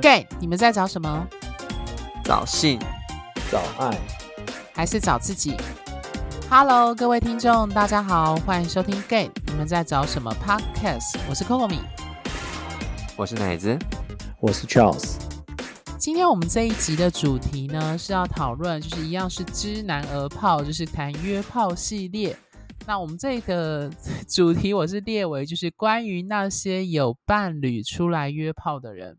gay，你们在找什么？找性，找爱，还是找自己？Hello，各位听众，大家好，欢迎收听 gay，你们在找什么 Podcast？我是 Coco 米，我是奶子，我是 Charles。今天我们这一集的主题呢是要讨论，就是一样是知男而炮，就是谈约炮系列。那我们这个主题我是列为就是关于那些有伴侣出来约炮的人。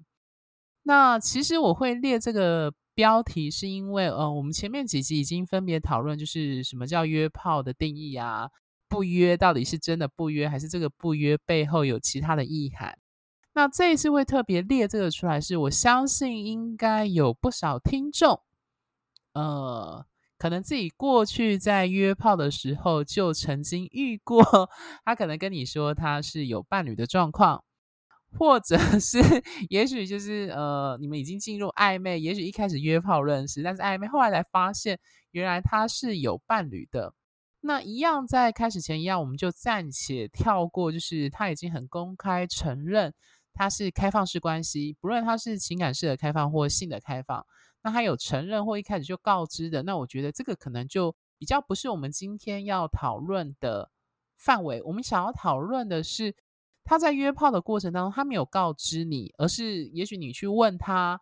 那其实我会列这个标题，是因为呃，我们前面几集已经分别讨论，就是什么叫约炮的定义啊，不约到底是真的不约，还是这个不约背后有其他的意涵？那这一次会特别列这个出来，是我相信应该有不少听众，呃。可能自己过去在约炮的时候就曾经遇过，他可能跟你说他是有伴侣的状况，或者 是也许就是呃你们已经进入暧昧，也许一开始约炮认识，但是暧昧后来才发现原来他是有伴侣的。那一样在开始前一样，我们就暂且跳过，就是他已经很公开承认他是开放式关系，不论他是情感式的开放或性的开放。那他有承认或一开始就告知的，那我觉得这个可能就比较不是我们今天要讨论的范围。我们想要讨论的是他在约炮的过程当中，他没有告知你，而是也许你去问他，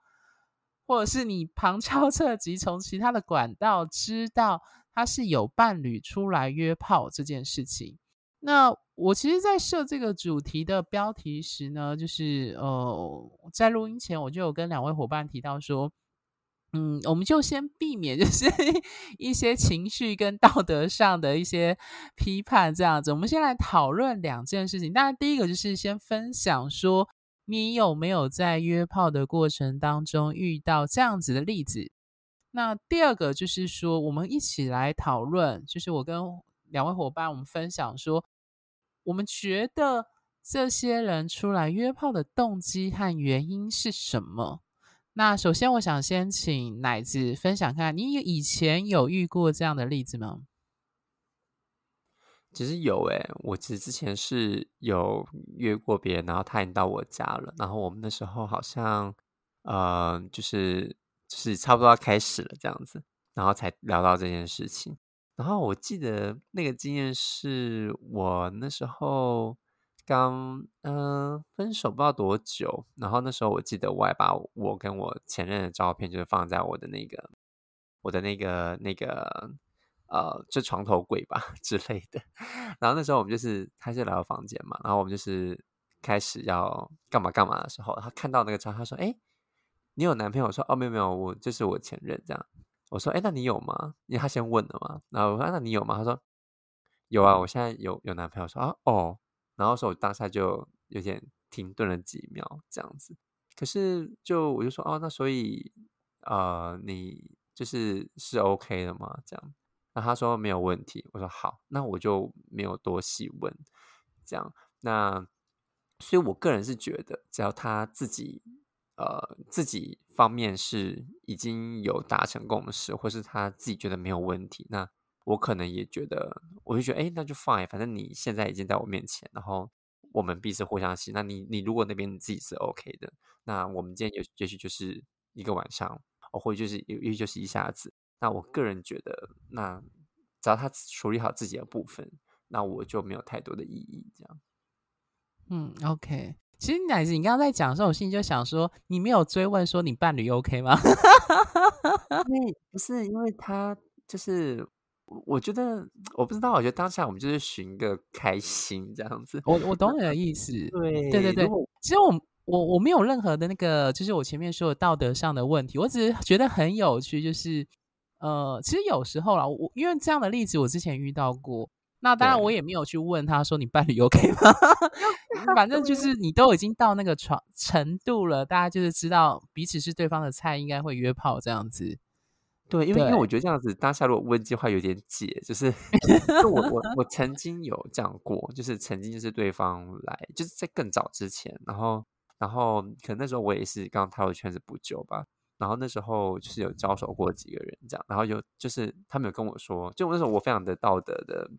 或者是你旁敲侧击从其他的管道知道他是有伴侣出来约炮这件事情。那我其实，在设这个主题的标题时呢，就是呃，在录音前我就有跟两位伙伴提到说。嗯，我们就先避免，就 是一些情绪跟道德上的一些批判这样子。我们先来讨论两件事情。那，第一个就是先分享说，你有没有在约炮的过程当中遇到这样子的例子？那第二个就是说，我们一起来讨论，就是我跟两位伙伴我们分享说，我们觉得这些人出来约炮的动机和原因是什么？那首先，我想先请奶子分享看，你以前有遇过这样的例子吗？其实有诶，我其实之前是有约过别人，然后他已经到我家了，然后我们那时候好像呃，就是就是差不多要开始了这样子，然后才聊到这件事情。然后我记得那个经验是我那时候。刚嗯分手不知道多久，然后那时候我记得我还把我跟我前任的照片，就是放在我的那个我的那个那个呃，就床头柜吧 之类的。然后那时候我们就是他是来到房间嘛，然后我们就是开始要干嘛干嘛的时候，他看到那个照，他说：“哎，你有男朋友？”我说：“哦，没有没有，我就是我前任。”这样我说：“哎，那你有吗？”因为他先问了嘛。然后我说：“那你有吗？”他说：“有啊，我现在有有男朋友。”说：“啊哦。”然后说，我当下就有点停顿了几秒，这样子。可是，就我就说，哦，那所以，呃，你就是是 OK 的吗？这样。那他说没有问题。我说好，那我就没有多细问。这样，那所以我个人是觉得，只要他自己，呃，自己方面是已经有达成共识，或是他自己觉得没有问题，那。我可能也觉得，我就觉得，哎，那就放，反正你现在已经在我面前，然后我们彼此互相吸。那你，你如果那边自己是 OK 的，那我们今天也也许就是一个晚上，或者就是也也许就是一下子。那我个人觉得，那只要他处理好自己的部分，那我就没有太多的意义。这样，嗯，OK。其实奶子，你刚刚在讲的时候，我心里就想说，你没有追问说你伴侣 OK 吗？因为不是因为他就是。我觉得我不知道，我觉得当下我们就是寻个开心这样子。我我懂你的 意思，对对对对。其实我我我没有任何的那个，就是我前面说的道德上的问题，我只是觉得很有趣，就是呃，其实有时候啦，我因为这样的例子我之前遇到过，那当然我也没有去问他说你伴侣 OK 吗？反正就是你都已经到那个床程度了，大家就是知道彼此是对方的菜，应该会约炮这样子。对，因为因为我觉得这样子，当下如果问计划有点解，就是 我我我曾经有这样过，就是曾经就是对方来，就是在更早之前，然后然后可能那时候我也是刚踏入圈子不久吧，然后那时候就是有交手过几个人这样，然后有就是他们有跟我说，就那时候我非常的道德的，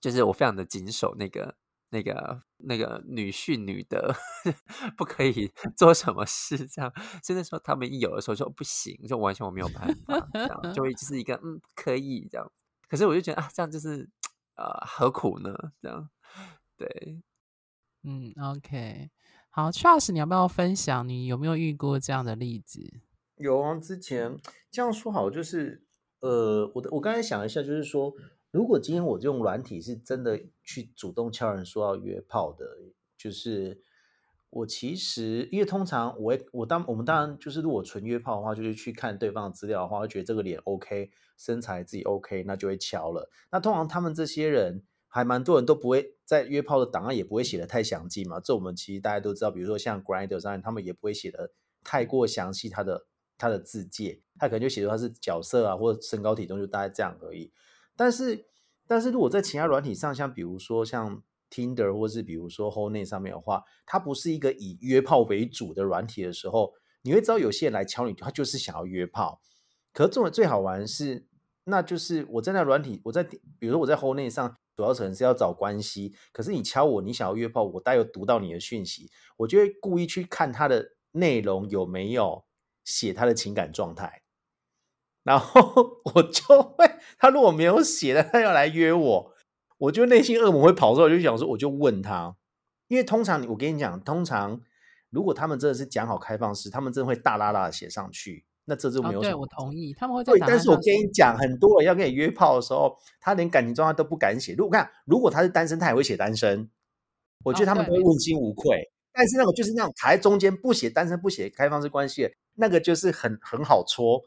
就是我非常的谨守那个那个那个女婿女的，不可以 做什么事这样。所以那时候他们一有的时候就不行，就完全我没有办法，这样就会就是一个嗯可以这样。可是我就觉得啊，这样就是呃何苦呢？这样对，嗯，OK，好，Charles，你要不要分享你有没有遇过这样的例子？有啊，之前这样说好，就是呃，我的我刚才想了一下，就是说，如果今天我用软体是真的去主动敲人说要约炮的，就是我其实因为通常我我当我们当然就是如果纯约炮的话，就是去看对方的资料的话，会觉得这个脸 OK，身材自己 OK，那就会敲了。那通常他们这些人还蛮多人都不会在约炮的档案也不会写的太详细嘛，这我们其实大家都知道，比如说像 Grinder 上面，他们也不会写的太过详细，他的。他的字界，他可能就写出他是角色啊，或者身高体重，就大概这样而已。但是，但是如果在其他软体上，像比如说像 Tinder 或是比如说 h o l e n 上面的话，它不是一个以约炮为主的软体的时候，你会知道有些人来敲你，他就是想要约炮。可是这种最好玩是，那就是我在那软体，我在比如说我在 h o l e n 上，主要可能是要找关系。可是你敲我，你想要约炮，我带有读到你的讯息，我就会故意去看它的内容有没有。写他的情感状态，然后 我就会，他如果没有写的，他要来约我，我就内心恶魔会跑出来，就想说，我就问他，因为通常我跟你讲，通常如果他们真的是讲好开放式，他们真的会大拉拉的写上去，那这就没有。对我同意，他们会对，但是我跟你讲，很多人要跟你约炮的时候，他连感情状态都不敢写。如果看，如果他是单身，他也会写单身，我觉得他们都会问心无愧。但是那种就是那种卡在中间，不写单身，不写开放式关系。那个就是很很好戳，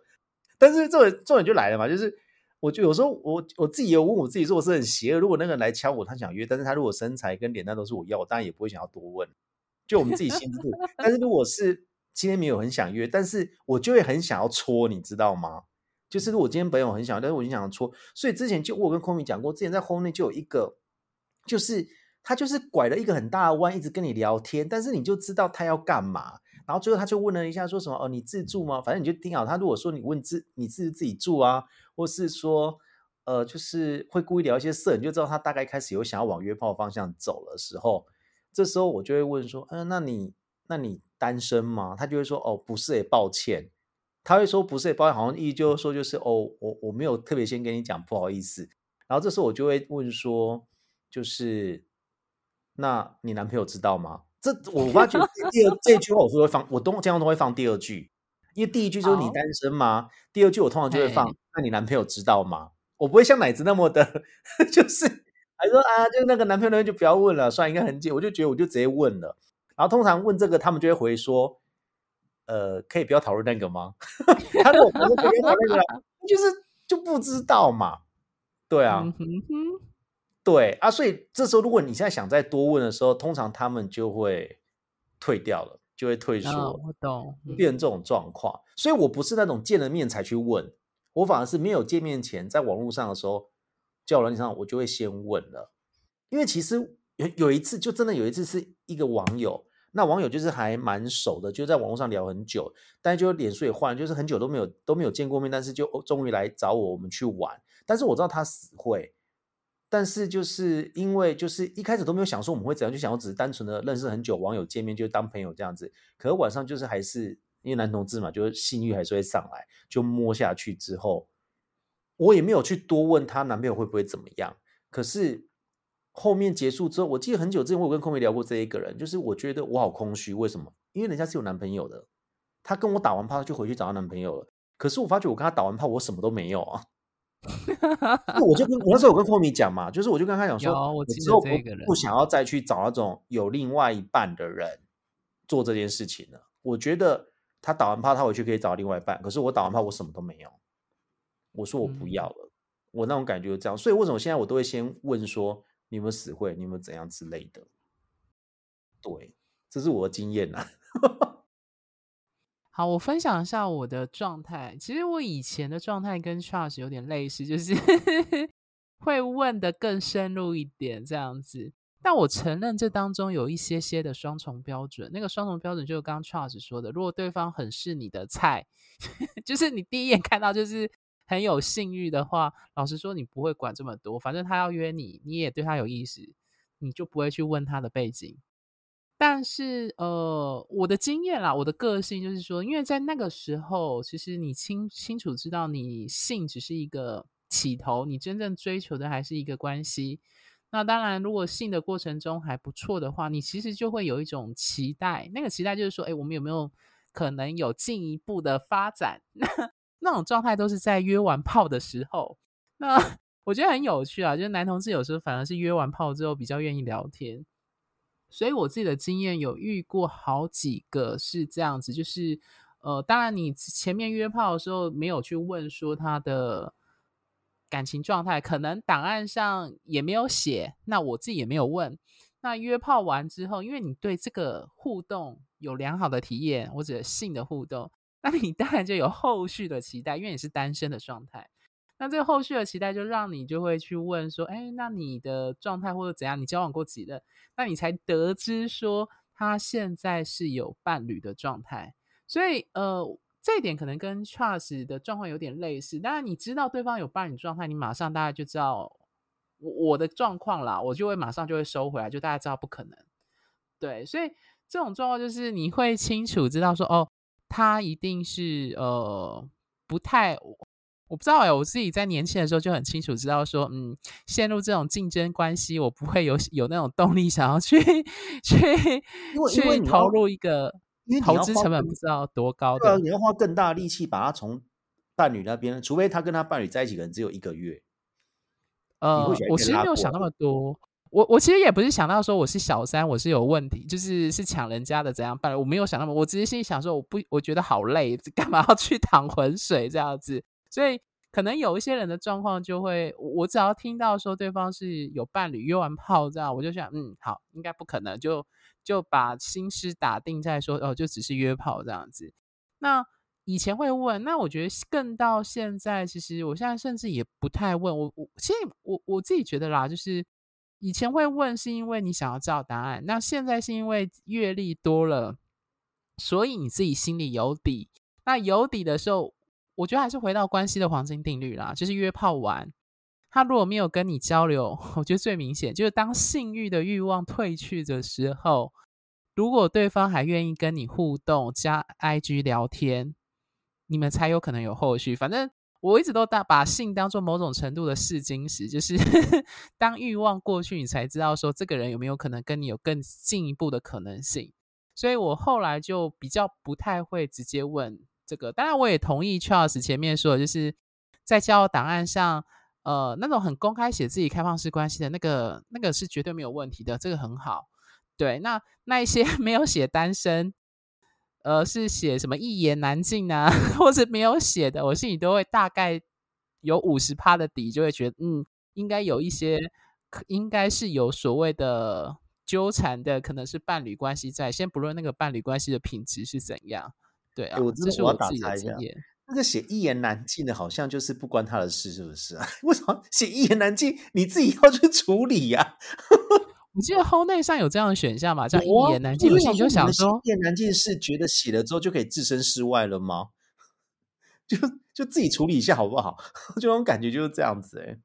但是这种重点就来了嘛，就是我就有时候我我自己有问我自己说我是很邪恶，如果那个人来敲我，他想约，但是他如果身材跟脸蛋都是我要，我当然也不会想要多问，就我们自己心知肚。但是如果是今天没有很想约，但是我就会很想要戳，你知道吗？就是如果今天朋友很想，但是我就想要戳，所以之前就我跟空明讲过，之前在后面就有一个，就是他就是拐了一个很大的弯，一直跟你聊天，但是你就知道他要干嘛。然后最后他就问了一下，说什么哦，你自住吗？反正你就听好。他如果说你问自你自己自己住啊，或是说呃，就是会故意聊一些色，你就知道他大概开始有想要往约炮方向走的时候。这时候我就会问说，嗯，那你那你单身吗？他就会说，哦，不是，也抱歉。他会说不是，抱歉，好像意就是说就是哦，我我没有特别先跟你讲，不好意思。然后这时候我就会问说，就是那你男朋友知道吗？这我发觉第二这句话，我是会放，我都经常都会放第二句，因为第一句就是你单身吗？第二句我通常就会放，那你男朋友知道吗？我不会像奶子那么的，就是还说啊，就那个男朋友那边就不要问了，算应该很简，我就觉得我就直接问了。然后通常问这个，他们就会回说，呃，可以不要讨论那个吗？他说我不要讨论那个，就是就不知道嘛，对啊。对啊，所以这时候如果你现在想再多问的时候，通常他们就会退掉了，就会退缩。我懂，变成这种状况。所以我不是那种见了面才去问，我反而是没有见面前，在网络上的时候，叫人上我就会先问了。因为其实有有一次，就真的有一次是一个网友，那网友就是还蛮熟的，就在网络上聊很久，但是就脸书也换，就是很久都没有都没有见过面，但是就终于来找我，我们去玩。但是我知道他死会。但是就是因为就是一开始都没有想说我们会怎样，就想要只是单纯的认识很久网友见面就当朋友这样子。可是晚上就是还是因为男同志嘛，就是性欲还是会上来，就摸下去之后，我也没有去多问她男朋友会不会怎么样。可是后面结束之后，我记得很久之前我有跟空梅聊过这一个人，就是我觉得我好空虚，为什么？因为人家是有男朋友的，他跟我打完炮就回去找他男朋友了。可是我发觉我跟他打完炮，我什么都没有啊。我就跟我那时候我跟 Komi 讲嘛，就是我就跟他讲说，我之后不不想要再去找那种有另外一半的人做这件事情了。我觉得他打完炮他回去可以找另外一半，可是我打完炮我什么都没有。我说我不要了，我那种感觉就这样。所以为什么现在我都会先问说你有没有死会，你有没有怎样之类的？对，这是我的经验呐。好，我分享一下我的状态。其实我以前的状态跟 Charles 有点类似，就是 会问的更深入一点这样子。但我承认这当中有一些些的双重标准。那个双重标准就是刚 Charles 说的，如果对方很是你的菜，就是你第一眼看到就是很有性欲的话，老实说你不会管这么多，反正他要约你，你也对他有意思。你就不会去问他的背景。但是，呃，我的经验啦，我的个性就是说，因为在那个时候，其实你清清楚知道，你性只是一个起头，你真正追求的还是一个关系。那当然，如果性的过程中还不错的话，你其实就会有一种期待，那个期待就是说，哎，我们有没有可能有进一步的发展？那 那种状态都是在约完炮的时候。那 我觉得很有趣啊，就是男同志有时候反而是约完炮之后比较愿意聊天。所以我自己的经验有遇过好几个是这样子，就是呃，当然你前面约炮的时候没有去问说他的感情状态，可能档案上也没有写，那我自己也没有问。那约炮完之后，因为你对这个互动有良好的体验或者性的互动，那你当然就有后续的期待，因为你是单身的状态。那这个后续的期待就让你就会去问说，哎，那你的状态或者怎样？你交往过几任？那你才得知说他现在是有伴侣的状态。所以，呃，这一点可能跟 Charles 的状况有点类似。当然，你知道对方有伴侣状态，你马上大家就知道我我的状况啦，我就会马上就会收回来，就大家知道不可能。对，所以这种状况就是你会清楚知道说，哦，他一定是呃不太。我不知道哎，我自己在年轻的时候就很清楚知道说，嗯，陷入这种竞争关系，我不会有有那种动力想要去去去投入一个，因为投资成本不知道多高的，你要花更大力气把他从伴侣那边，除非他跟他伴侣在一起可能只有一个月。呃，我其实没有想那么多，我我其实也不是想到说我是小三，我是有问题，就是是抢人家的怎样办？我没有想那么，我只是心里想说，我不，我觉得好累，干嘛要去 淌浑水这样子？所以可能有一些人的状况就会，我只要听到说对方是有伴侣约完炮这样，我就想，嗯，好，应该不可能，就就把心思打定在说，哦，就只是约炮这样子。那以前会问，那我觉得更到现在，其实我现在甚至也不太问。我我其实我我自己觉得啦，就是以前会问是因为你想要知道答案，那现在是因为阅历多了，所以你自己心里有底。那有底的时候。我觉得还是回到关系的黄金定律啦，就是约炮完，他如果没有跟你交流，我觉得最明显就是当性欲的欲望退去的时候，如果对方还愿意跟你互动、加 IG 聊天，你们才有可能有后续。反正我一直都大把性当做某种程度的试金石，就是 当欲望过去，你才知道说这个人有没有可能跟你有更进一步的可能性。所以我后来就比较不太会直接问。这个当然，我也同意 Charles 前面说的，就是在交友档案上，呃，那种很公开写自己开放式关系的那个，那个是绝对没有问题的，这个很好。对，那那一些 没有写单身，呃，是写什么一言难尽啊，或者没有写的，我心里都会大概有五十趴的底，就会觉得，嗯，应该有一些，应该是有所谓的纠缠的，可能是伴侣关系在，先不论那个伴侣关系的品质是怎样。对啊，我这是我打岔一下。那个写一言难尽的，好像就是不关他的事，是不是啊？为什么写一言难尽，你自己要去处理呀？我记得后内上有这样的选项嘛，叫一言难尽。你就想说，一言难尽是觉得写了之后就可以置身事外了吗？就就自己处理一下好不好？这种感觉就是这样子哎。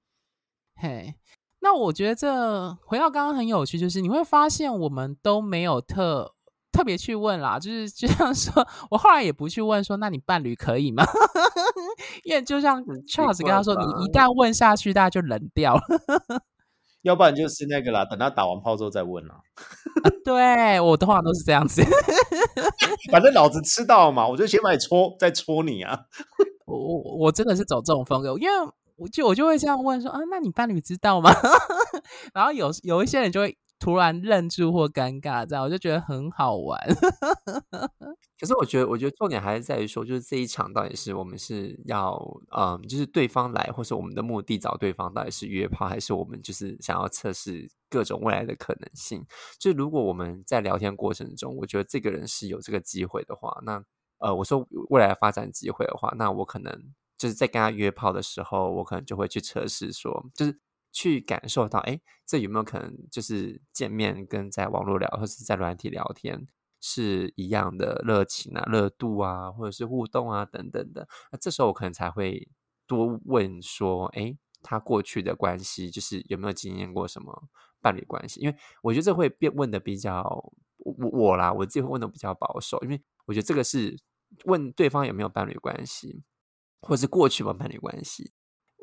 嘿，那我觉得这回到刚刚很有趣，就是你会发现我们都没有特。特别去问啦，就是就像说，我后来也不去问说，那你伴侣可以吗？因为就像 Charles 跟他说，你一旦问下去，大家就冷掉了。要不然就是那个啦，等他打完炮之后再问啦。对我的话都是这样子，反正老子吃到嘛，我就先把你戳，再戳你啊。我我我真的是走这种风格，因为我就我就会这样问说，啊，那你伴侣知道吗？然后有有一些人就会。突然愣住或尴尬，这样我就觉得很好玩。可是我觉得，我觉得重点还是在于说，就是这一场到底是我们是要，嗯，就是对方来，或是我们的目的找对方，到底是约炮，还是我们就是想要测试各种未来的可能性？就如果我们在聊天过程中，我觉得这个人是有这个机会的话，那呃，我说未来发展机会的话，那我可能就是在跟他约炮的时候，我可能就会去测试说，就是。去感受到，哎，这有没有可能就是见面跟在网络聊，或是在软体聊天是一样的热情啊、热度啊，或者是互动啊等等的？那这时候我可能才会多问说，哎，他过去的关系就是有没有经验过什么伴侣关系？因为我觉得这会变问的比较我我啦，我自己会问的比较保守，因为我觉得这个是问对方有没有伴侣关系，或是过去有伴侣关系。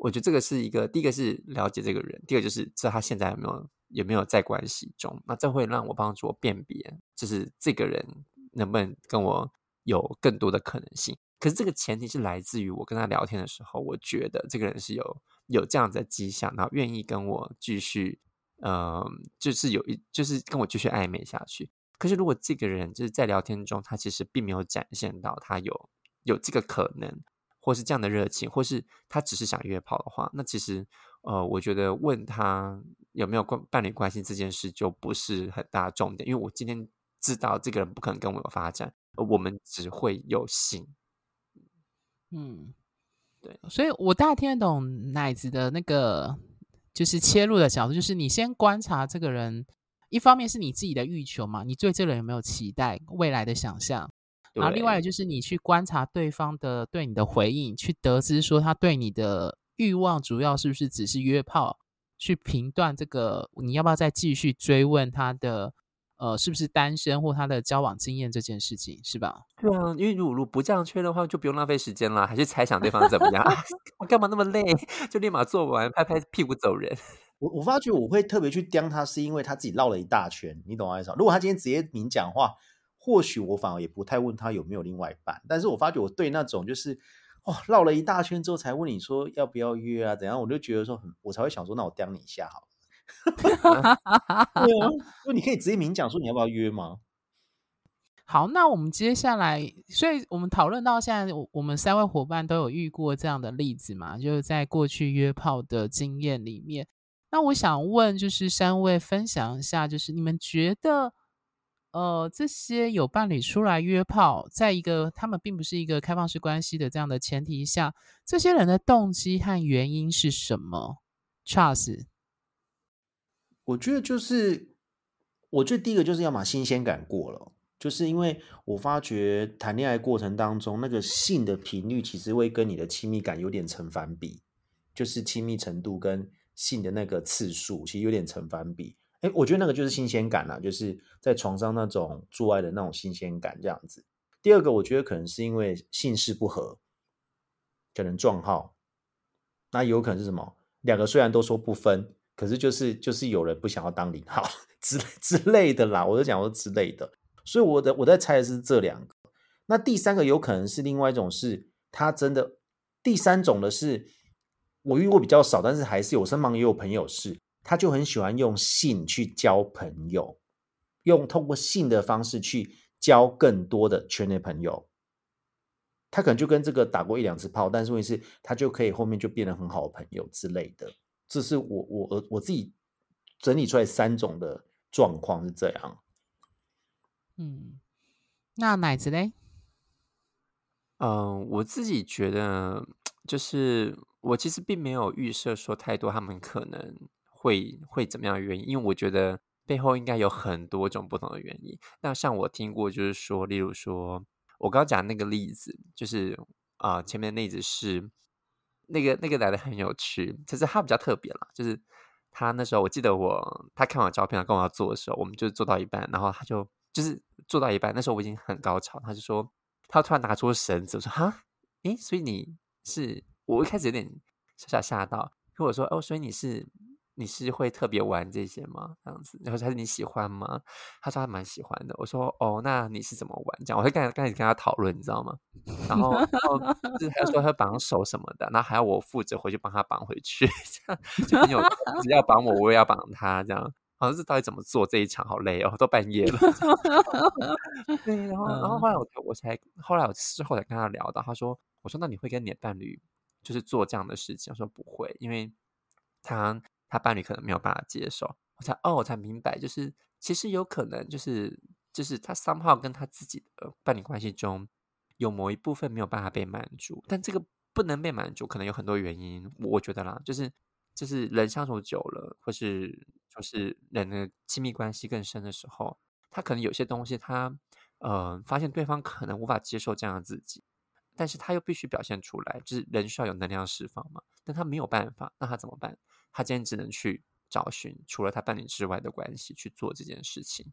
我觉得这个是一个第一个是了解这个人，第二就是知道他现在有没有有没有在关系中。那这会让我帮助我辨别，就是这个人能不能跟我有更多的可能性。可是这个前提是来自于我跟他聊天的时候，我觉得这个人是有有这样的迹象，然后愿意跟我继续，嗯，就是有一就是跟我继续暧昧下去。可是如果这个人就是在聊天中，他其实并没有展现到他有有这个可能，或是这样的热情，或是他只是想约炮的话，那其实呃，我觉得问他有没有关伴侣关系这件事就不是很大重点，因为我今天知道这个人不可能跟我有发展，而我们只会有性。嗯，对，所以我大概听得懂奶子的那个，就是切入的角度，就是你先观察这个人，一方面是你自己的欲求嘛，你对这个人有没有期待、未来的想象，然后另外就是你去观察对方的对你的回应，去得知说他对你的欲望主要是不是只是约炮，去评断这个你要不要再继续追问他的。呃，是不是单身或他的交往经验这件事情是吧？对啊，因为如果不这样确认的话，就不用浪费时间了，还是猜想对方怎么样？我干嘛那么累？就立马做完，拍拍屁股走人。我我发觉我会特别去刁他，是因为他自己绕了一大圈，你懂我意思吗？如果他今天直接明讲话，或许我反而也不太问他有没有另外一半。但是我发觉我对那种就是哦绕了一大圈之后才问你说要不要约啊怎样，我就觉得说很，我才会想说，那我刁你一下好。对啊，那你可以直接明讲说你要不要约吗？好，那我们接下来，所以我们讨论到现在，我我们三位伙伴都有遇过这样的例子嘛？就是在过去约炮的经验里面，那我想问，就是三位分享一下，就是你们觉得，呃，这些有伴侣出来约炮，在一个他们并不是一个开放式关系的这样的前提下，这些人的动机和原因是什么？Charles。我觉得就是，我觉得第一个就是要把新鲜感过了，就是因为我发觉谈恋爱过程当中，那个性的频率其实会跟你的亲密感有点成反比，就是亲密程度跟性的那个次数其实有点成反比。哎，我觉得那个就是新鲜感啦，就是在床上那种做爱的那种新鲜感这样子。第二个，我觉得可能是因为姓氏不合，可能撞号，那有可能是什么？两个虽然都说不分。可是就是就是有人不想要当零号 之之类的啦，我就讲说之类的，所以我的我在猜的是这两个。那第三个有可能是另外一种，是他真的第三种的是我遇过比较少，但是还是有身旁也有朋友是，他就很喜欢用性去交朋友，用通过性的方式去交更多的圈内朋友。他可能就跟这个打过一两次炮，但是问题是，他就可以后面就变得很好的朋友之类的。这是我我我自己整理出来三种的状况是这样。嗯，那奶子嘞？嗯，我自己觉得就是我其实并没有预设说太多他们可能会会怎么样原因，因为我觉得背后应该有很多种不同的原因。那像我听过，就是说，例如说我刚刚讲那个例子，就是啊，前面的例子是。那个那个来的很有趣，其实他比较特别了，就是他那时候我记得我他看完照片跟我要做的时候，我们就做到一半，然后他就就是做到一半，那时候我已经很高潮，他就说他突然拿出绳子，我说哈，诶，所以你是我一开始有点小小吓到，跟我说哦，所以你是。你是会特别玩这些吗？这样子，然后他说你喜欢吗？他说他蛮喜欢的。我说哦，那你是怎么玩？这样，我会刚刚开始跟他讨论，你知道吗？然后，然后就是他说他绑手什么的，然后还要我负责回去帮他绑回去，这样就很有，只要绑我，我也要绑他，这样。好像是到底怎么做这一场，好累哦，都半夜了。对，然后，然后后来我我才后来我事后才跟他聊到，他说，我说那你会跟你的伴侣就是做这样的事情？我说不会，因为他。他伴侣可能没有办法接受，我才哦，我才明白，就是其实有可能，就是就是他三号跟他自己的伴侣关系中有某一部分没有办法被满足，但这个不能被满足，可能有很多原因。我觉得啦，就是就是人相处久了，或是就是人的亲密关系更深的时候，他可能有些东西，他呃发现对方可能无法接受这样的自己，但是他又必须表现出来，就是人需要有能量释放嘛，但他没有办法，那他怎么办？他今天只能去找寻除了他伴侣之外的关系去做这件事情。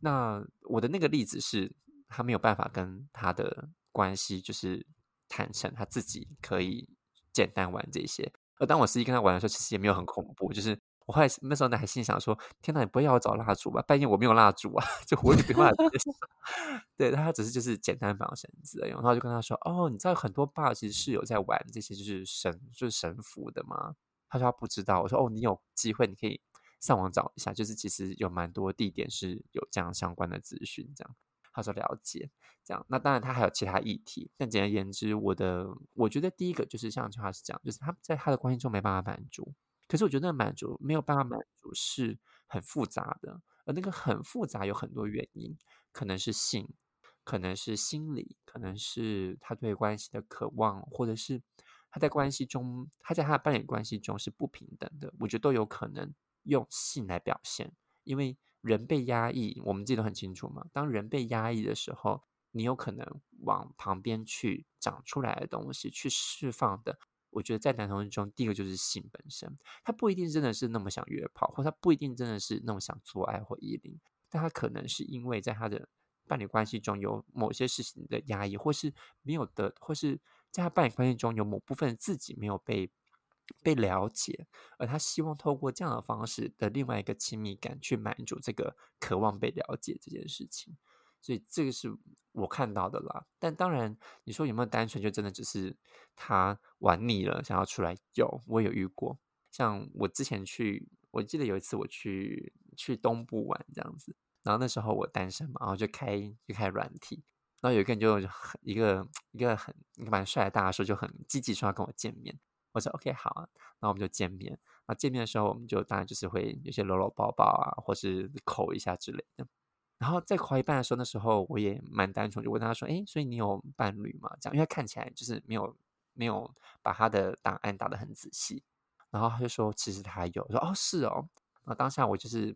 那我的那个例子是，他没有办法跟他的关系就是坦诚，他自己可以简单玩这些。而当我实际跟他玩的时候，其实也没有很恐怖。就是我后来那时候呢，还心想说：“天哪，你不会要我找蜡烛吧？半夜我没有蜡烛啊，就我也没办法。”对，他只是就是简单绑绳子。然后就跟他说：“哦，你知道很多爸其实是有在玩这些，就是神就是神符的吗？”他说不知道。我说：“哦，你有机会你可以上网找一下，就是其实有蛮多地点是有这样相关的资讯。”这样他说了解。这样，那当然他还有其他议题，但简而言之，我的我觉得第一个就是像句话是这样，就是他在他的关系中没办法满足。可是我觉得那满足没有办法满足是很复杂的，而那个很复杂有很多原因，可能是性，可能是心理，可能是他对关系的渴望，或者是他在关系中他在他的伴侣关系中是不平等的，我觉得都有可能用性来表现，因为人被压抑，我们记得很清楚嘛，当人被压抑的时候。你有可能往旁边去长出来的东西去释放的，我觉得在男同志中，第一个就是性本身，他不一定真的是那么想约炮，或他不一定真的是那么想做爱或依恋，但他可能是因为在他的伴侣关系中有某些事情的压抑，或是没有的，或是在他伴侣关系中有某部分自己没有被被了解，而他希望透过这样的方式的另外一个亲密感去满足这个渴望被了解这件事情。所以这个是我看到的啦，但当然你说有没有单纯就真的只是他玩腻了想要出来？有，我有遇过。像我之前去，我记得有一次我去去东部玩这样子，然后那时候我单身嘛，然后就开就开软体，然后有一个人就很一个一个很一个蛮帅的大叔就很积极说要跟我见面，我说 OK 好啊，然后我们就见面。那见面的时候我们就当然就是会有些搂搂抱抱啊，或是口一下之类的。然后在考一半的时候，那时候我也蛮单纯，就问他说：“哎，所以你有伴侣吗？”这样，因为看起来就是没有没有把他的档案打得很仔细。然后他就说：“其实他有。”说：“哦，是哦。”然后当下我就是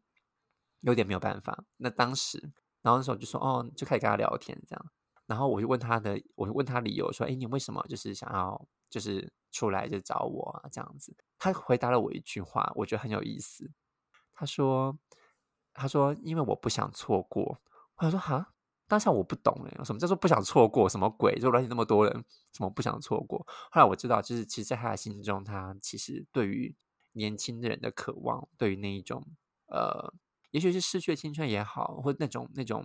有点没有办法。那当时，然后那时候就说：“哦，就开始跟他聊天这样。”然后我就问他的，我就问他理由说：“哎，你为什么就是想要就是出来就找我啊？”这样子，他回答了我一句话，我觉得很有意思。他说。他说：“因为我不想错过。”我说：“哈，当下我不懂哎，什么叫做不想错过？什么鬼？就乱体那么多人，什么不想错过？”后来我知道，就是其实在他的心中，他其实对于年轻的人的渴望，对于那一种呃，也许是失去了青春也好，或那种那种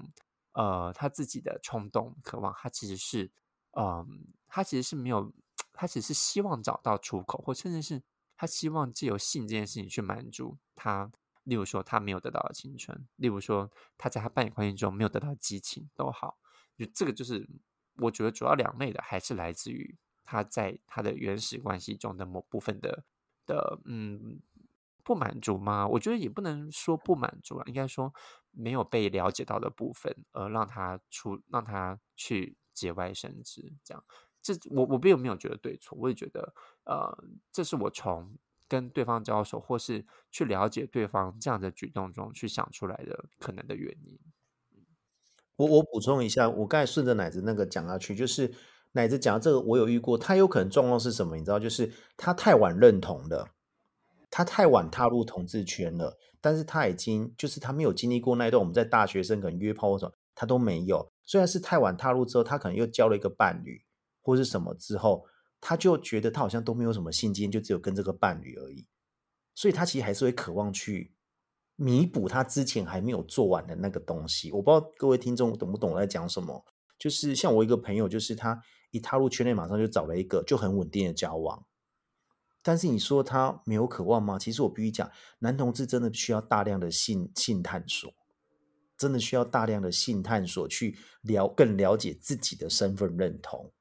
呃，他自己的冲动渴望，他其实是嗯，他其实是没有，他只是希望找到出口，或甚至是他希望借由性这件事情去满足他。例如说，他没有得到的青春；例如说，他在他伴侣关系中没有得到激情，都好。就这个，就是我觉得主要两类的，还是来自于他在他的原始关系中的某部分的的嗯不满足吗？我觉得也不能说不满足啊，应该说没有被了解到的部分，而让他出让他去节外生枝。这样，这我我并没有觉得对错，我也觉得呃，这是我从。跟对方交手，或是去了解对方这样的举动中，去想出来的可能的原因。我我补充一下，我刚才顺着奶子那个讲下去，就是奶子讲这个，我有遇过，他有可能状况是什么？你知道，就是他太晚认同了，他太晚踏入同志圈了，但是他已经就是他没有经历过那一段，我们在大学生可能约炮或什么，他都没有。虽然是太晚踏入之后，他可能又交了一个伴侣或是什么之后。他就觉得他好像都没有什么性经，就只有跟这个伴侣而已，所以他其实还是会渴望去弥补他之前还没有做完的那个东西。我不知道各位听众懂不懂我在讲什么？就是像我一个朋友，就是他一踏入圈内，马上就找了一个就很稳定的交往。但是你说他没有渴望吗？其实我必须讲，男同志真的需要大量的性性探索，真的需要大量的性探索去了更了解自己的身份认同。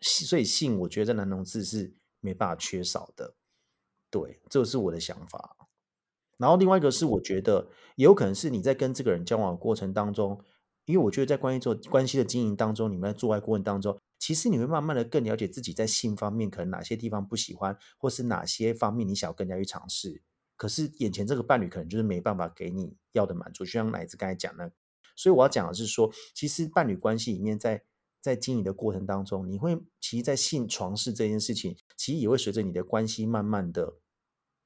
所以性，我觉得在男同志是没办法缺少的，对，这是我的想法。然后另外一个是，我觉得也有可能是你在跟这个人交往的过程当中，因为我觉得在关系做关系的经营当中，你们在做爱过程当中，其实你会慢慢的更了解自己在性方面可能哪些地方不喜欢，或是哪些方面你想要更加去尝试。可是眼前这个伴侣可能就是没办法给你要的满足，就像奶子刚才讲的。所以我要讲的是说，其实伴侣关系里面在。在经营的过程当中，你会其实，在性床事这件事情，其实也会随着你的关系慢慢的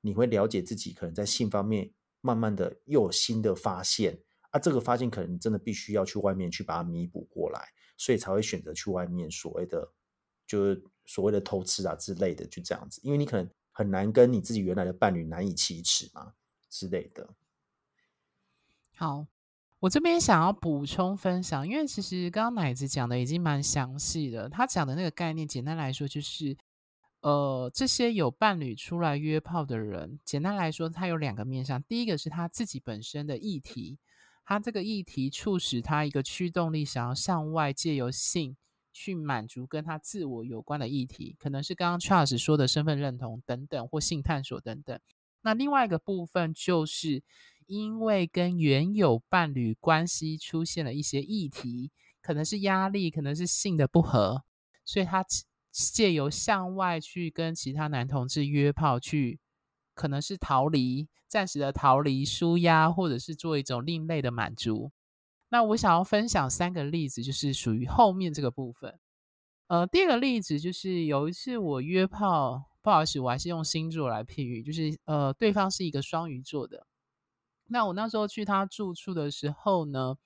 你会了解自己可能在性方面慢慢的又有新的发现啊，这个发现可能真的必须要去外面去把它弥补过来，所以才会选择去外面所谓的就是所谓的偷吃啊之类的，就这样子，因为你可能很难跟你自己原来的伴侣难以启齿嘛之类的。好。我这边想要补充分享，因为其实刚刚奶子讲的已经蛮详细的。他讲的那个概念，简单来说就是，呃，这些有伴侣出来约炮的人，简单来说，他有两个面向。第一个是他自己本身的议题，他这个议题促使他一个驱动力，想要向外借由性去满足跟他自我有关的议题，可能是刚刚 Charles 说的身份认同等等，或性探索等等。那另外一个部分就是。因为跟原有伴侣关系出现了一些议题，可能是压力，可能是性的不合，所以他借由向外去跟其他男同志约炮，去可能是逃离，暂时的逃离、舒压，或者是做一种另类的满足。那我想要分享三个例子，就是属于后面这个部分。呃，第二个例子就是有一次我约炮，不好意思，我还是用星座来譬喻，就是呃，对方是一个双鱼座的。那我那时候去他住处的时候呢，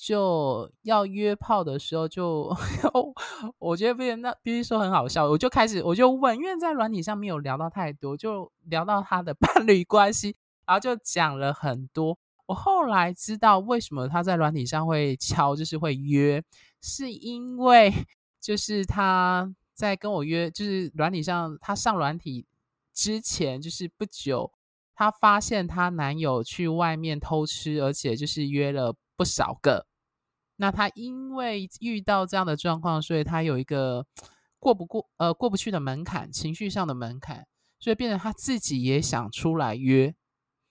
就要约炮的时候，就 我觉得不那必须说很好笑，我就开始我就问，因为在软体上没有聊到太多，就聊到他的 伴侣关系，然后就讲了很多。我后来知道为什么他在软体上会敲，就是会约，是因为就是他在跟我约，就是软体上他上软体之前，就是不久。她发现她男友去外面偷吃，而且就是约了不少个。那他因为遇到这样的状况，所以他有一个过不过呃过不去的门槛，情绪上的门槛，所以变成他自己也想出来约。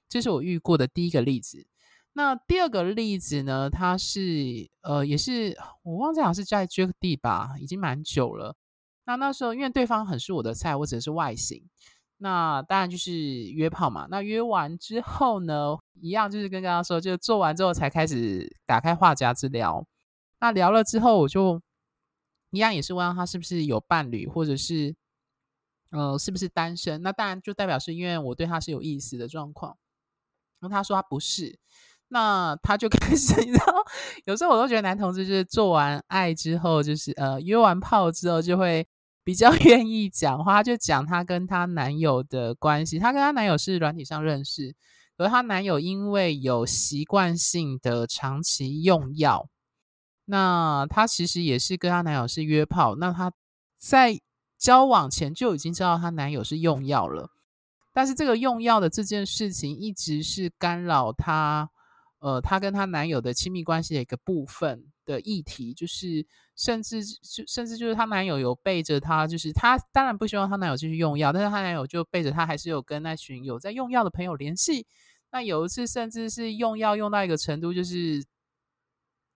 这是我遇过的第一个例子。那第二个例子呢？他是呃也是我忘记好像是在 Jack D 吧，已经蛮久了。那那时候因为对方很是我的菜，我只是外形。那当然就是约炮嘛。那约完之后呢，一样就是跟刚刚说，就做完之后才开始打开话匣子聊。那聊了之后，我就一样也是问他是不是有伴侣，或者是呃是不是单身。那当然就代表是因为我对他是有意思的状况。那他说他不是，那他就 开始，你知道，有时候我都觉得男同志就是做完爱之后，就是呃约完炮之后就会。比较 愿意讲话，就讲她跟她男友的关系。她跟她男友是软体上认识，而她男友因为有习惯性的长期用药，那她其实也是跟她男友是约炮。那她在交往前就已经知道她男友是用药了，但是这个用药的这件事情一直是干扰她，呃，她跟她男友的亲密关系的一个部分的议题，就是。甚至就甚至就是她男友有背着她，就是她当然不希望她男友继续用药，但是她男友就背着她，还是有跟那群有在用药的朋友联系。那有一次甚至是用药用到一个程度，就是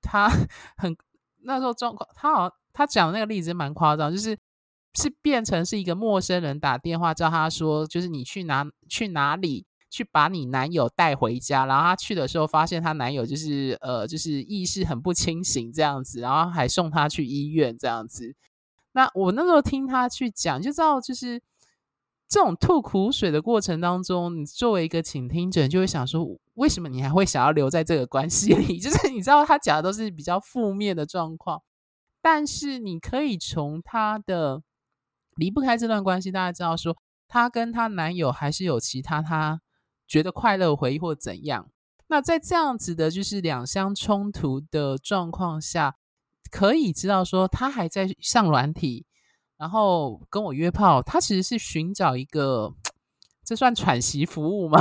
他很那时候状况，他好像他讲的那个例子蛮夸张，就是是变成是一个陌生人打电话叫他说，就是你去哪去哪里。去把你男友带回家，然后她去的时候发现她男友就是呃，就是意识很不清醒这样子，然后还送她去医院这样子。那我那时候听她去讲，就知道就是这种吐苦水的过程当中，你作为一个倾听者，就会想说，为什么你还会想要留在这个关系里？就是你知道她讲的都是比较负面的状况，但是你可以从她的离不开这段关系，大家知道说，她跟她男友还是有其他她。觉得快乐回忆或怎样？那在这样子的，就是两相冲突的状况下，可以知道说他还在上软体，然后跟我约炮，他其实是寻找一个，这算喘息服务吗？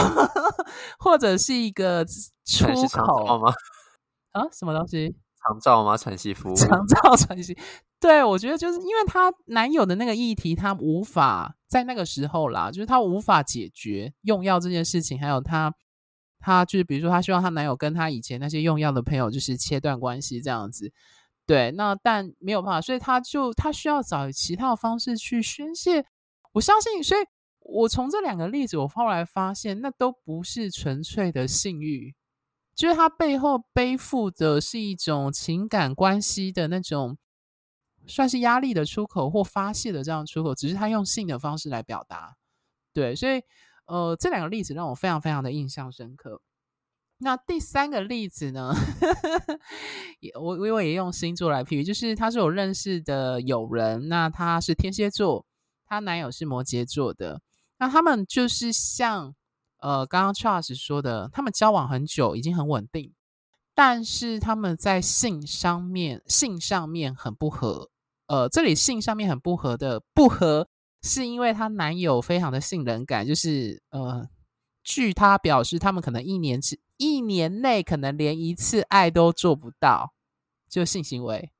或者是一个出口吗？啊，什么东西？长照吗？喘息服务？长照喘息？对，我觉得就是因为她男友的那个议题，她无法在那个时候啦，就是她无法解决用药这件事情，还有她，她就是比如说，她希望她男友跟她以前那些用药的朋友就是切断关系这样子。对，那但没有办法，所以她就她需要找其他的方式去宣泄。我相信，所以我从这两个例子，我后来发现，那都不是纯粹的性欲，就是他背后背负的是一种情感关系的那种。算是压力的出口或发泄的这样出口，只是他用性的方式来表达，对，所以呃，这两个例子让我非常非常的印象深刻。那第三个例子呢？也我我也用星座来比喻，就是他是我认识的友人，那他是天蝎座，她男友是摩羯座的，那他们就是像呃刚刚 Charles 说的，他们交往很久，已经很稳定，但是他们在性上面性上面很不合。呃，这里性上面很不合的不合，是因为她男友非常的性冷感，就是呃，据她表示，他们可能一年之一年内可能连一次爱都做不到，就性行为。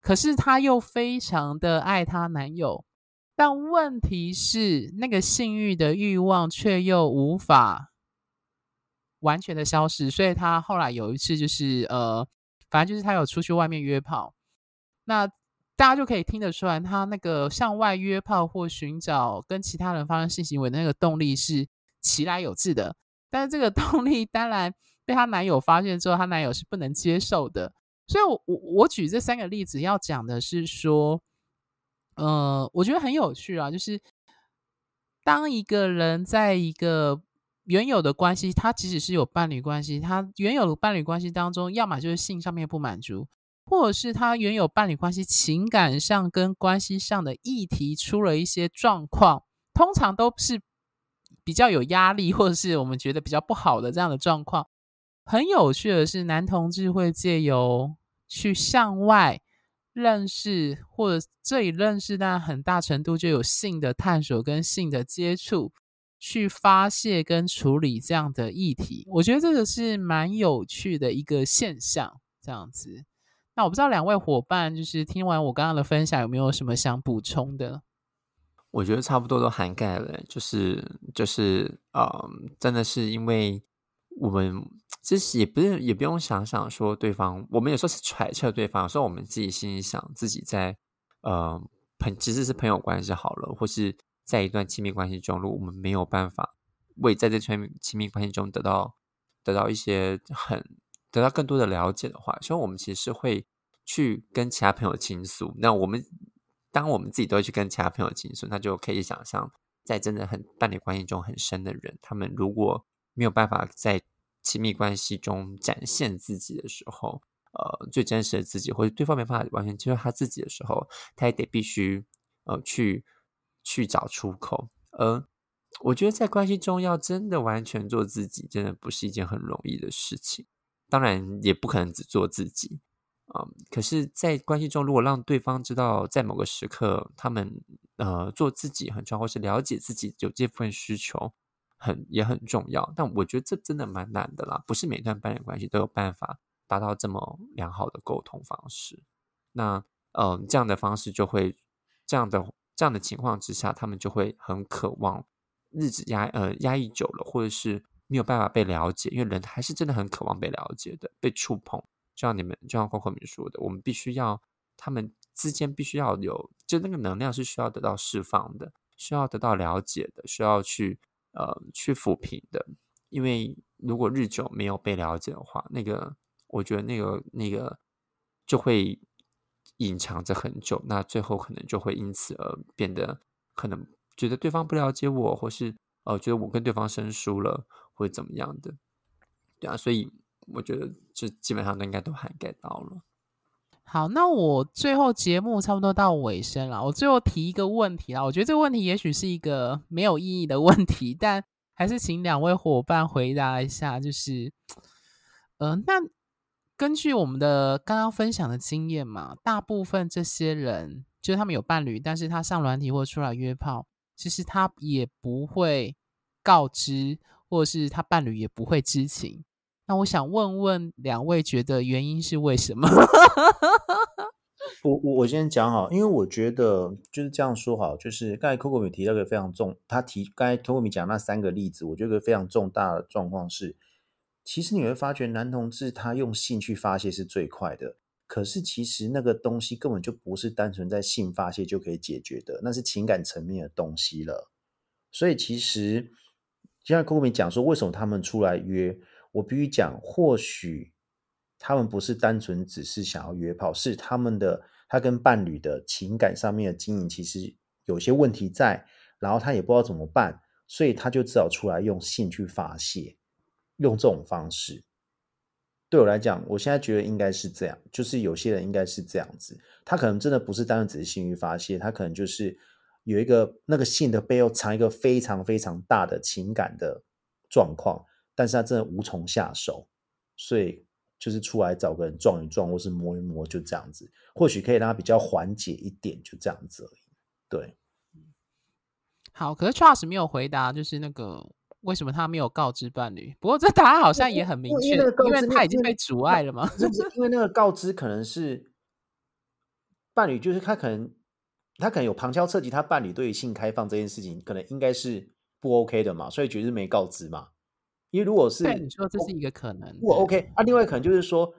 可是她又非常的爱她男友，但问题是那个性欲的欲望却又无法完全的消失，所以她后来有一次就是呃，反正就是她有出去外面约炮，那。大家就可以听得出来，他那个向外约炮或寻找跟其他人发生性行为的那个动力是其来有致的。但是这个 动力当然被她男友发现之后，她男友是不能接受的。所以，我我我举这三个例子要讲的是说，呃，我觉得很有趣啊，就是当一个人在一个原有的关系，他即使是有伴侣关系，他原有的伴侣关系当中，要么就是性上面不满足。或者是他原有伴侣关系情感上跟关系上的议题出了一些状况，通常都是比较有压力，或者是我们觉得比较不好的这样的状况。很有趣的是，男同志会借由去向外认识，或者这里认识，但很大程度就有性的探索跟性的接触，去发泄跟处理这样的议题。我觉得这个是蛮有趣的一个现象，这样子。那我不知道两位伙伴，就是听完我刚刚的分享，有没有什么想补充的？我觉得差不多都涵盖了，就是就是呃，真的是因为我们其实也不是也不用想想说对方，我们有时候是揣测对方，有时候我们自己心里想自己在呃朋其实是朋友关系好了，或是在一段亲密关系中，如果我们没有办法为在这圈亲密关系中得到得到一些很。得到更多的了解的话，所以我们其实是会去跟其他朋友倾诉。那我们当我们自己都去跟其他朋友倾诉，那就可以想象，在真的很伴侣关系中很深的人，他们如果没有办法在亲密关系中展现自己的时候，呃，最真实的自己，或者对方没办法完全接受他自己的时候，他也得必须呃去去找出口。而我觉得在关系中要真的完全做自己，真的不是一件很容易的事情。当然也不可能只做自己啊！可是，在关系中，如果让对方知道在某个时刻他们呃做自己很重要，或是了解自己有这份需求，很也很重要。但我觉得这真的蛮难的啦，不是每段伴侣关系都有办法达到这么良好的沟通方式。那嗯，这样的方式就会这样的这样的情况之下，他们就会很渴望日子压呃压抑久了，或者是。没有办法被了解，因为人还是真的很渴望被了解的，被触碰。就像你们，就像 Coco 说的，我们必须要他们之间必须要有，就那个能量是需要得到释放的，需要得到了解的，需要去呃去抚平的。因为如果日久没有被了解的话，那个我觉得那个那个就会隐藏着很久，那最后可能就会因此而变得可能觉得对方不了解我，或是呃觉得我跟对方生疏了。或者怎么样的？对啊，所以我觉得这基本上都应该都涵盖到了。好，那我最后节目差不多到尾声了，我最后提一个问题啦。我觉得这个问题也许是一个没有意义的问题，但还是请两位伙伴回答一下。就是，呃，那根据我们的刚刚分享的经验嘛，大部分这些人就是他们有伴侣，但是他上软体或出来约炮，其实他也不会告知。或者是他伴侣也不会知情，那我想问问两位，觉得原因是为什么？我我我先讲好，因为我觉得就是这样说好，就是刚才 Coco 米提到一个非常重，他提刚才 Coco 米讲那三个例子，我觉得非常重大的状况是，其实你会发觉男同志他用性去发泄是最快的，可是其实那个东西根本就不是单纯在性发泄就可以解决的，那是情感层面的东西了，所以其实。现在 Coco 讲说，为什么他们出来约？我必须讲，或许他们不是单纯只是想要约炮，是他们的他跟伴侣的情感上面的经营其实有些问题在，然后他也不知道怎么办，所以他就只好出来用性去发泄，用这种方式。对我来讲，我现在觉得应该是这样，就是有些人应该是这样子，他可能真的不是单纯只是性欲发泄，他可能就是有一个那个性的背后藏一个非常非常大的情感的状况，但是他真的无从下手，所以就是出来找个人撞一撞，或是摸一摸，就这样子，或许可以让他比较缓解一点，就这样子而已。对，好，可是 Charles 没有回答，就是那个。为什么他没有告知伴侣？不过这答案好像也很明确，因为他已经被阻碍了嘛。因为那个告知可能是伴侣，就是他可能他可能有旁敲侧击，他伴侣对于性开放这件事情，可能应该是不 OK 的嘛，所以绝对没告知嘛。因为如果是你说这是一个可能，不 OK 啊。另外可能就是说，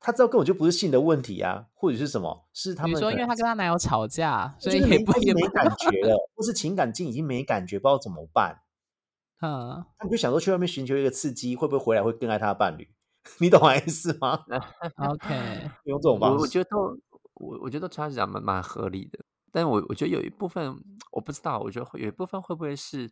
他知道根本就不是性的问题啊，或者是什么？是他们说，因为他跟他男友吵架，所以也不也没感觉 了，或是情感境已经没感觉，不知道怎么办。嗯，他们就想说去外面寻求一个刺激，会不会回来会更爱他的伴侣？你懂我意思吗？OK，用这种方式，我觉得都我我觉得他讲蛮蛮合理的。但我我觉得有一部分我不知道，我觉得有一部分会不会是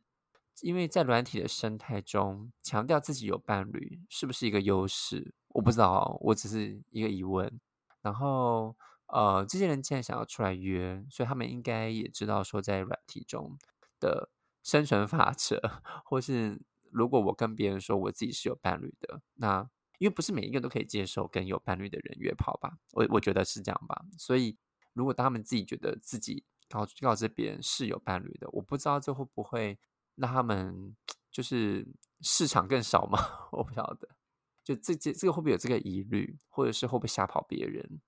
因为在软体的生态中强调自己有伴侣是不是一个优势？我不知道，我只是一个疑问。然后呃，这些人既然想要出来约，所以他们应该也知道说在软体中的。生存法则，或是如果我跟别人说我自己是有伴侣的，那因为不是每一个都可以接受跟有伴侣的人约炮吧？我我觉得是这样吧。所以如果他们自己觉得自己告告知别人是有伴侣的，我不知道这会不会让他们就是市场更少吗？我不晓得。就这这这个会不会有这个疑虑，或者是会不会吓跑别人？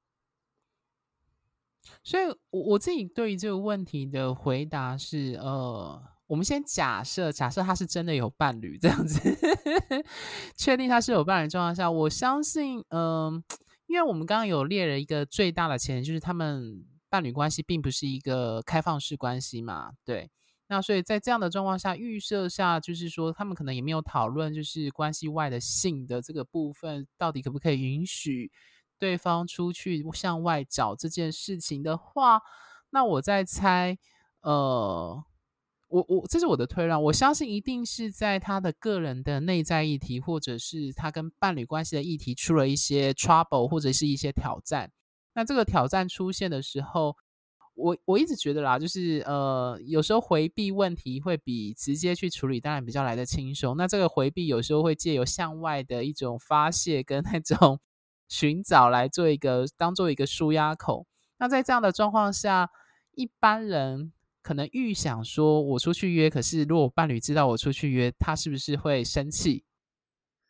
所以，我我自己对于这个问题的回答是，呃。我们先假设，假设他是真的有伴侣这样子，确定他是有伴侣状况下，我相信，嗯，因为我们刚刚有列了一个最大的前提，就是他们伴侣关系并不是一个开放式关系嘛，对。那所以在这样的状况下，预设下就是说，他们可能也没有讨论，就是关系外的性的这个部分，到底可不可以允许对方出去向外找这件事情的话，那我在猜，呃。我我这是我的推断，我相信一定是在他的个人的内在议题，或者是他跟伴侣关系的议题出了一些 trouble，或者是一些挑战。那这个挑战出现的时候，我我一直觉得啦，就是呃，有时候回避问题会比直接去处理当然比较来的轻松。那这个回避有时候会借由向外的一种发泄跟那种 寻找来做一个当做一个舒压口。那在这样的状况下，一般人。可能预想说，我出去约，可是如果伴侣知道我出去约，他是不是会生气，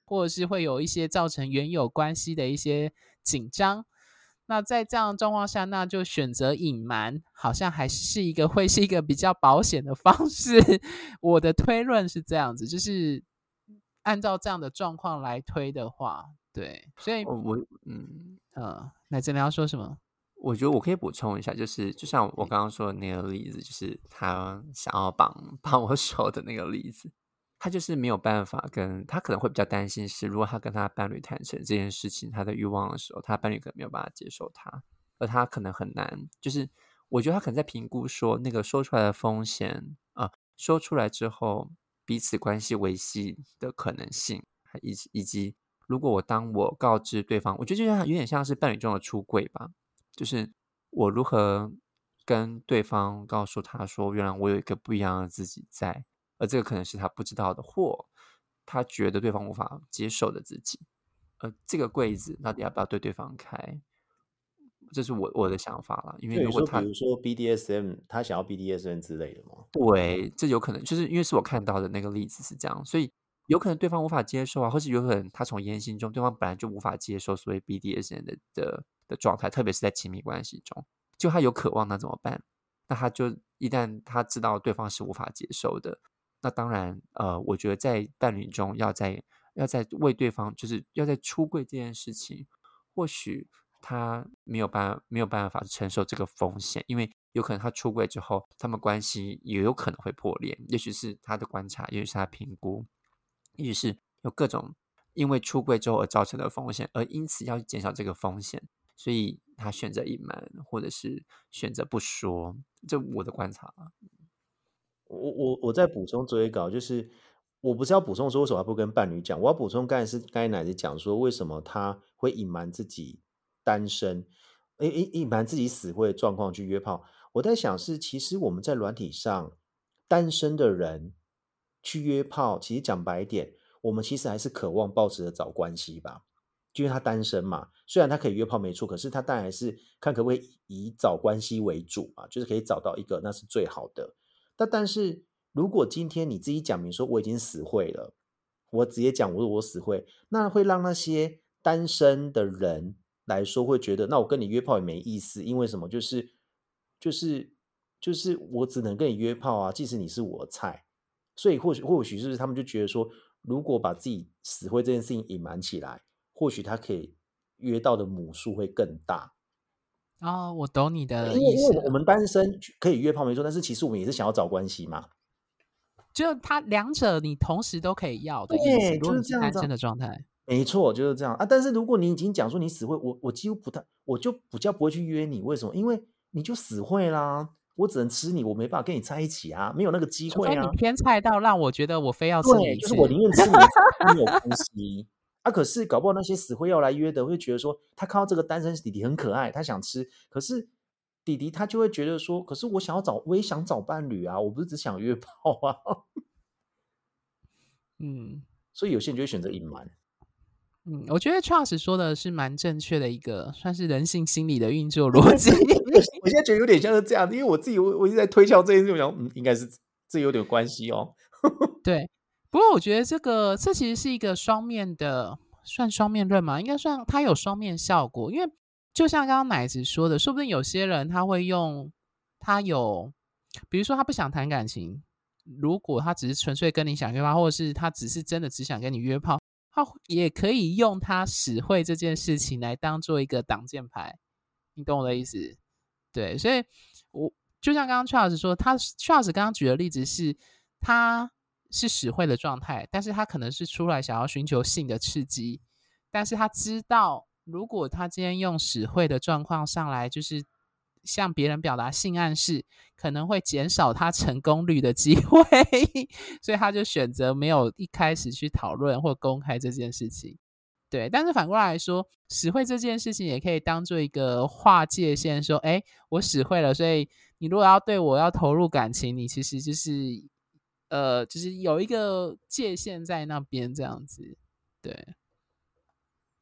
或者是会有一些造成原有关系的一些紧张？那在这样的状况下，那就选择隐瞒，好像还是一个会是一个比较保险的方式。我的推论是这样子，就是按照这样的状况来推的话，对，所以，我嗯呃，那真的要说什么？我觉得我可以补充一下，就是就像我刚刚说的那个例子，就是他想要绑 绑我手的那个例子，他就是没有办法跟他可能会比较担心是，如果他跟他伴侣坦诚这件事情，他的欲望的时候，他伴侣可能没有办法接受他，而他可能很难，就是我觉得他可能在评估说那个说出来的风险啊，说出来之后彼此关系维系的可能性，以及以及如果我当我告知对方，我觉得就像有点像是伴侣中的出柜吧。就是我如何跟对方告诉他说，原来我有一个不一样的自己在，而这个可能是他不知道的，或他觉得对方无法接受的自己。呃，这个柜子到底要不要对对方开？这是我我的想法了。因为如果他比如说 BDSM，他想要 BDSM 之类的吗？对，这有可能，就是因为是我看到的那个例子是这样，所以有可能对方无法接受啊，或是有可能他从言行中，对方本来就无法接受所谓 BDSM 的的。的状态，特别是在亲密关系中，就他有渴望，那怎么办？那他就一旦他知道对方是无法接受的，那当然，呃，我觉得在伴侣中，要在要在为对方，就是要在出柜这件事情，或许他没有办没有办法承受这个风险，因为有可能他出柜之后，他们关系也有可能会破裂。也许是他的观察，也许是他评估，于是有各种因为出柜之后而造成的风险，而因此要减少这个风险。所以他选择隐瞒，或者是选择不说，这我的观察。我我我在补充做一稿，就是我不是要补充说为什么不跟伴侣讲，我要补充刚才是刚才奶子讲说为什么他会隐瞒自己单身，隐隐隐瞒自己死会状况去约炮。我在想是其实我们在软体上单身的人去约炮，其实讲白一点，我们其实还是渴望抱持着找关系吧。因为他单身嘛，虽然他可以约炮没错，可是他当然是看可不可以以找关系为主嘛，就是可以找到一个那是最好的。但但是如果今天你自己讲明说我已经死会了，我直接讲我我死会，那会让那些单身的人来说会觉得，那我跟你约炮也没意思，因为什么？就是就是就是我只能跟你约炮啊，即使你是我菜，所以或许或许是他们就觉得说，如果把自己死会这件事情隐瞒起来。或许他可以约到的母数会更大哦，我懂你的意思。我们单身可以约炮没错，但是其实我们也是想要找关系嘛。就他两者你同时都可以要的意思，就是这样单身的状态。没错，就是这样啊。但是如果你已经讲说你死会，我我几乎不太，我就比较不会去约你。为什么？因为你就死会啦，我只能吃你，我没办法跟你在一起啊，没有那个机会啊。你偏菜到让我觉得我非要吃你，就是我宁愿吃你，没有关系。啊，可是搞不好那些死灰要来约的，会觉得说他看到这个单身弟弟很可爱，他想吃。可是弟弟他就会觉得说，可是我想要找，我也想找伴侣啊，我不是只想约炮啊。嗯，所以有些人就会选择隐瞒。嗯，我觉得 Charles 说的是蛮正确的一个，算是人性心理的运作 逻辑。我现在觉得有点像是这样，因为我自己我我一直在推敲这件事，我想嗯，应该是这有点关系哦。对。不过我觉得这个这其实是一个双面的，算双面论嘛？应该算它有双面效果。因为就像刚刚奶子说的，说不定有些人他会用他有，比如说他不想谈感情，如果他只是纯粹跟你想约炮，或者是他只是真的只想跟你约炮，他也可以用他使会这件事情来当做一个挡箭牌。你懂我的意思？对，所以我就像刚刚 Charles 说，他 Charles 刚刚举的例子是他。是使会的状态，但是他可能是出来想要寻求性的刺激，但是他知道，如果他今天用使会的状况上来，就是向别人表达性暗示，可能会减少他成功率的机会，所以他就选择没有一开始去讨论或公开这件事情。对，但是反过来说，使会这件事情也可以当做一个划界线，说，哎，我使会了，所以你如果要对我要投入感情，你其实就是。呃，就是有一个界限在那边，这样子，对。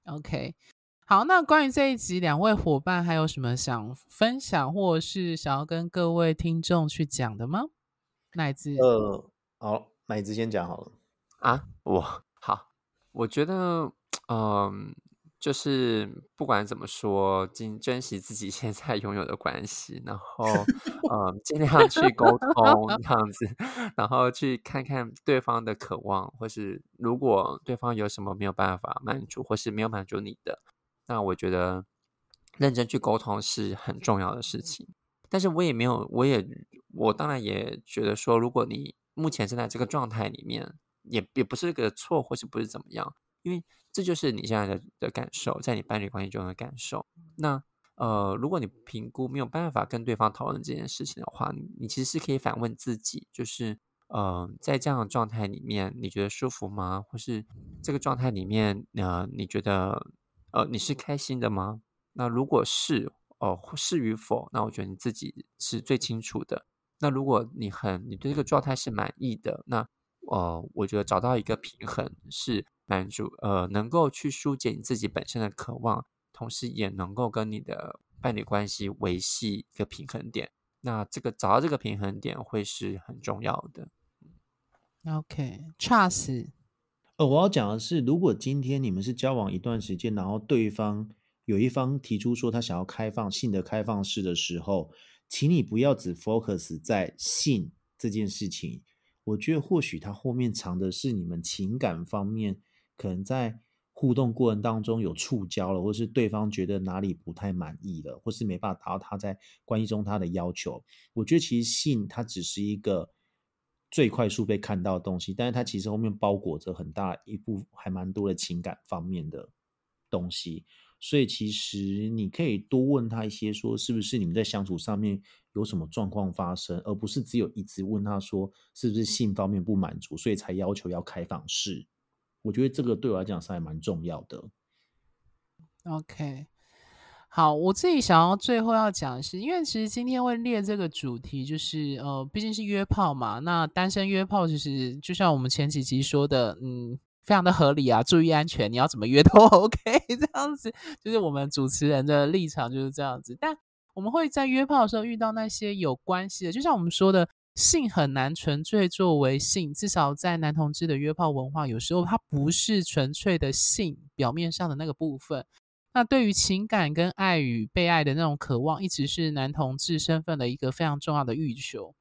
OK，好，那关于这一集，两位伙伴还有什么想分享，或者是想要跟各位听众去讲的吗？乃子，呃，好，乃子先讲好了。啊，我好，我觉得，嗯。就是不管怎么说，尽珍惜自己 现在拥有的关系，然后，嗯，尽量去沟通这样子，然后去看看对方的渴望，或是如果对方有什么没有办法满足，或是没有满足你的，那我觉得认真去沟通是很重要的事情。但是我也没有，我也我当然也觉得说，如果你目前正在这个状态里面，也也不是个错，或是不是怎么样。因为这就是你现在的的感受，在你伴侣关系中的感受。那呃，如果你评估没有办法跟对方讨论这件事情的话，你你其实是可以反问自己，就是呃，在这样的状态里面，你觉得舒服吗？或是这个状态里面，呃，你觉得呃你是开心的吗？那如果是哦是与否，那我觉得你自己是最清楚的。那如果你很你对这个状态是满意的，那呃，我觉得找到一个平衡是。满足呃，能够去疏解你自己本身的渴望，同时也能够跟你的伴侣关系维系一个平衡点。那这个找到这个平衡点会是很重要的。OK，Charles，呃，我要讲的是，如果今天你们是交往一段时间，然后对方有一方提出说他想要开放性的开放式的时候，请你不要只 focus 在性这件事情。我觉得或许他后面藏的是你们情感方面。可能在互动过程当中有触礁了，或是对方觉得哪里不太满意了，或是没办法达到他在关系中他的要求。我觉得其实性它只是一个最快速被看到的东西，但是它其实后面包裹着很大一部还蛮多的情感方面的东西。所以其实你可以多问他一些，说是不是你们在相处上面有什么状况发生，而不是只有一直问他说是不是性方面不满足，所以才要求要开放式。我觉得这个对我来讲是还蛮重要的。OK，好，我自己想要最后要讲的是，因为其实今天会列这个主题，就是呃，毕竟是约炮嘛。那单身约炮，就是就像我们前几集说的，嗯，非常的合理啊，注意安全，你要怎么约都 OK，这样子，就是我们主持人的立场就是这样子。但我们会在约炮的时候遇到那些有关系的，就像我们说的，性很难纯粹作为性，至少在男同志的约炮文化，有时候它不是纯粹的性表面上的那个部分。那对于情感跟爱与被爱的那种渴望，一直是男同志身份的一个非常重要的欲求。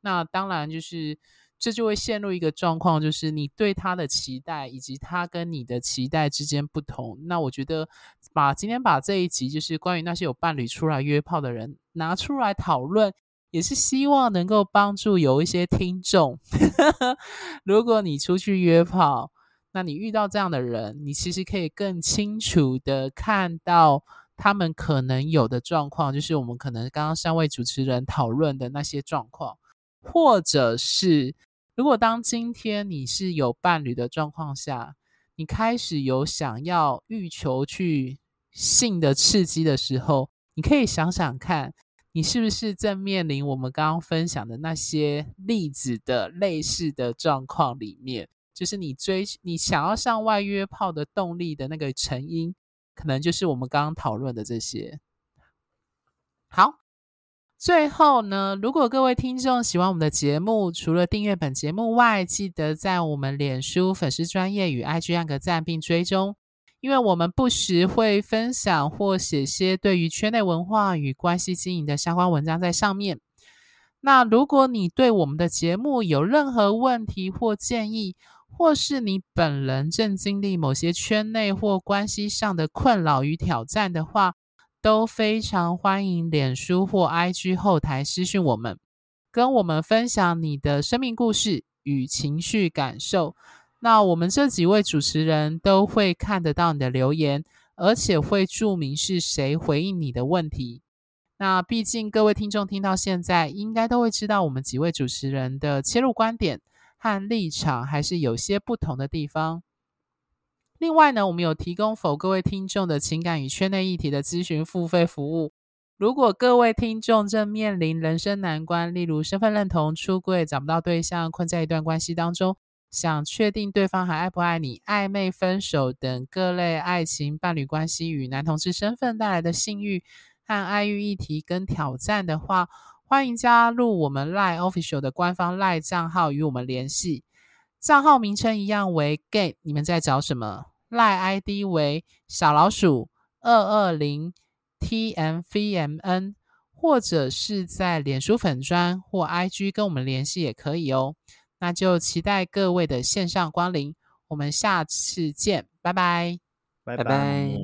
那当然就是这就会陷入一个状况，就是你对他的期待以及他跟你的期待之间不同。那我觉得把今天把这一集就是关于那些有伴侣出来约炮的人拿出来讨论，也是希望能够帮助有一些听众，如果你出去约炮。那你遇到这样的人，你其实可以更清楚的看到他们可能有的状况，就是我们可能刚刚三位主持人讨论的那些状况，或者是如果当今天你是有伴侣的状况下，你开始有想要欲求去性的刺激的时候，你可以想想看，你是不是正面临我们刚刚分享的那些例子的类似的状况里面。就是你追你想要向外约炮的动力的那个成因，可能就是我们刚刚讨论的这些。好，最后呢，如果各位听众喜欢我们的节目，除了订阅本节目外，记得在我们脸书粉丝专业与 IG 按个赞并追踪，因为我们不时会分享或写些对于圈内文化与关系经营的相关文章在上面。那如果你对我们的节目有任何问题或建议，或是你本人正经历某些圈内或关系上的困扰与挑战的话，都非常欢迎脸书或 IG 后台私讯我们，跟我们分享你的生命故事与情绪感受。那我们这几位主持人都会看得到你的留言，而且会注明是谁回应你的问题。那毕竟各位听众听到现在，应该都会知道我们几位主持人的切入观点和立场还是有些不同的地方。另外呢，我们有提供否各位听众的情感与圈内议题的咨询付费服务。如果各位听众正面临人生难关，例如身份认同、出柜、找不到对象、困在一段关系当中，想确定对方还爱不爱你、暧昧、分手等各类爱情伴侣关系与男同志身份带来的性欲。和爱欲议题跟挑战的话，欢迎加入我们 Line Official 的官方 Line 账号与我们联系。账号名称一样为 Gay，你们在找什么？Line ID 为小老鼠二二零 TMVMN，或者是在脸书粉砖或 IG 跟我们联系也可以哦。那就期待各位的线上光临，我们下次见，拜拜，拜拜拜